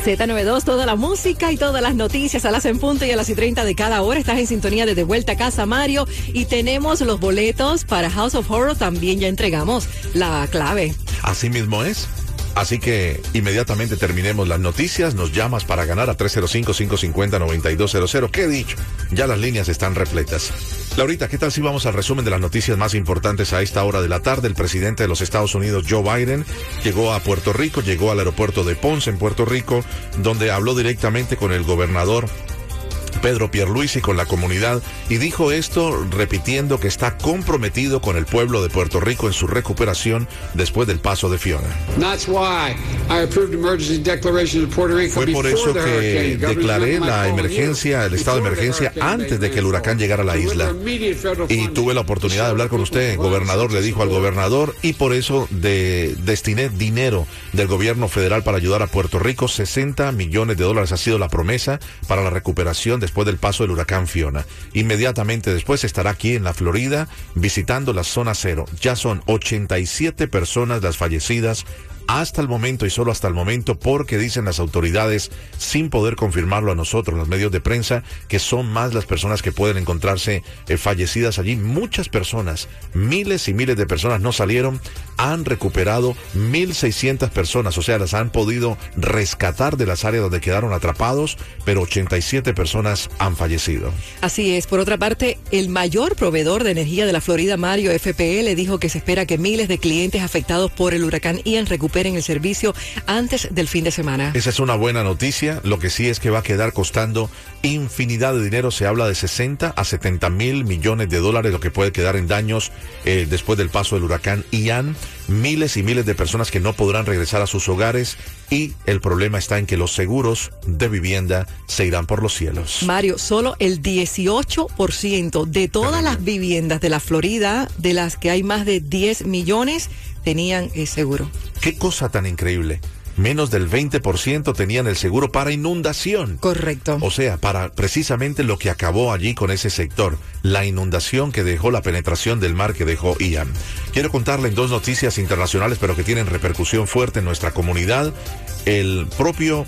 Z92, toda la música y todas las noticias a las en punto y a las y 30 de cada hora. Estás en sintonía de De Vuelta a Casa, Mario. Y tenemos los boletos para House of Horror. También ya entregamos la clave. Así mismo es. Así que inmediatamente terminemos las noticias, nos llamas para ganar a 305-550-9200. ¿Qué he dicho? Ya las líneas están repletas. Laurita, ¿qué tal si vamos al resumen de las noticias más importantes a esta hora de la tarde? El presidente de los Estados Unidos, Joe Biden, llegó a Puerto Rico, llegó al aeropuerto de Ponce en Puerto Rico, donde habló directamente con el gobernador Pedro Pierluisi con la comunidad y dijo esto repitiendo que está comprometido con el pueblo de Puerto Rico en su recuperación después del paso de Fiona. Fue por eso que declaré la emergencia, el estado de emergencia antes de que el huracán llegara a la isla. Y tuve la oportunidad de hablar con usted, gobernador le dijo al gobernador y por eso de, destiné dinero del gobierno federal para ayudar a Puerto Rico, 60 millones de dólares ha sido la promesa para la recuperación después del paso del huracán Fiona. Inmediatamente después estará aquí en la Florida visitando la zona cero. Ya son 87 personas las fallecidas hasta el momento y solo hasta el momento porque dicen las autoridades sin poder confirmarlo a nosotros, los medios de prensa, que son más las personas que pueden encontrarse eh, fallecidas allí. Muchas personas, miles y miles de personas no salieron, han recuperado 1.600 personas, o sea, las han podido rescatar de las áreas donde quedaron atrapados, pero 87 personas han fallecido. Así es. Por otra parte, el mayor proveedor de energía de la Florida, Mario FPL, dijo que se espera que miles de clientes afectados por el huracán Ian recuperen en el servicio antes del fin de semana. Esa es una buena noticia. Lo que sí es que va a quedar costando infinidad de dinero. Se habla de 60 a 70 mil millones de dólares, lo que puede quedar en daños eh, después del paso del huracán Ian. Miles y miles de personas que no podrán regresar a sus hogares y el problema está en que los seguros de vivienda se irán por los cielos. Mario, solo el 18% de todas las viviendas de la Florida, de las que hay más de 10 millones, tenían el seguro. Qué cosa tan increíble. Menos del 20% tenían el seguro para inundación. Correcto. O sea, para precisamente lo que acabó allí con ese sector, la inundación que dejó la penetración del mar que dejó Ian. Quiero contarle en dos noticias internacionales, pero que tienen repercusión fuerte en nuestra comunidad. El propio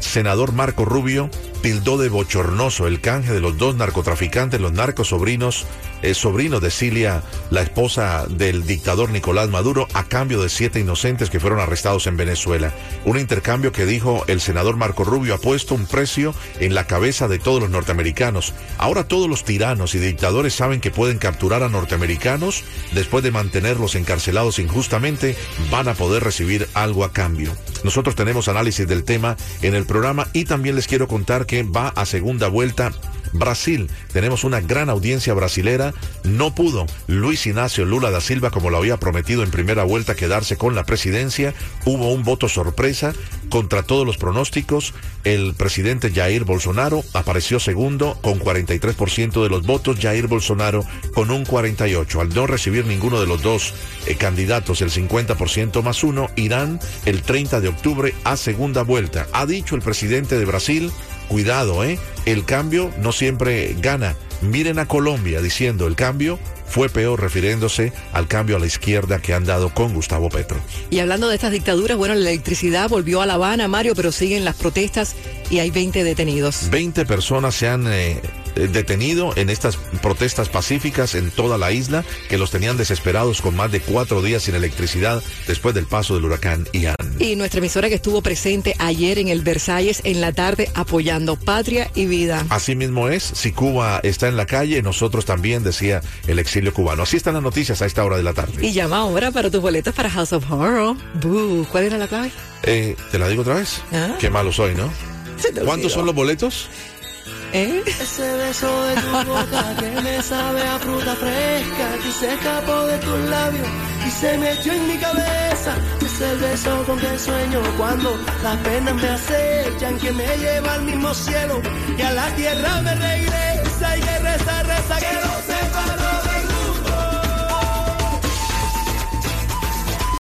senador Marco Rubio tildó de bochornoso el canje de los dos narcotraficantes, los narcosobrinos, eh, sobrinos de Cilia, la esposa del dictador Nicolás Maduro, a cambio de siete inocentes que fueron arrestados en Venezuela. Un intercambio que dijo el senador Marco Rubio ha puesto un precio en la cabeza de todos los norteamericanos. Ahora todos los tiranos y dictadores saben que pueden capturar a norteamericanos después de mantenerlos encarcelados injustamente, van a poder recibir algo a cambio. Nosotros tenemos análisis del tema en el programa y también les quiero contar que va a segunda vuelta. Brasil, tenemos una gran audiencia brasilera. No pudo Luis Ignacio Lula da Silva, como lo había prometido en primera vuelta, quedarse con la presidencia. Hubo un voto sorpresa contra todos los pronósticos. El presidente Jair Bolsonaro apareció segundo con 43% de los votos. Jair Bolsonaro con un 48%. Al no recibir ninguno de los dos eh, candidatos, el 50% más uno, irán el 30 de octubre a segunda vuelta. Ha dicho el presidente de Brasil Cuidado, ¿eh? El cambio no siempre gana. Miren a Colombia diciendo el cambio fue peor refiriéndose al cambio a la izquierda que han dado con Gustavo Petro. Y hablando de estas dictaduras, bueno, la electricidad volvió a La Habana, Mario, pero siguen las protestas y hay 20 detenidos. 20 personas se han eh, detenido en estas protestas pacíficas en toda la isla que los tenían desesperados con más de cuatro días sin electricidad después del paso del huracán Ian. Y nuestra emisora que estuvo presente ayer en el Versalles en la tarde apoyando patria y vida. Así mismo es, si Cuba está en la calle, nosotros también, decía el exilio cubano. Así están las noticias a esta hora de la tarde. Y llama ahora para tus boletos para House of Horror. ¿Cuál era la clave? Eh, ¿Te la digo otra vez? ¿Ah? Qué malo soy, ¿no? ¿Cuántos son los boletos? ¿Eh? Ese beso de tu boca que me sabe a fruta fresca que se escapó de tus labios y se me echó en mi cabeza. Es el beso con que sueño cuando las penas me acechan, que me lleva al mismo cielo y a la tierra me regresa y que reza, reza, que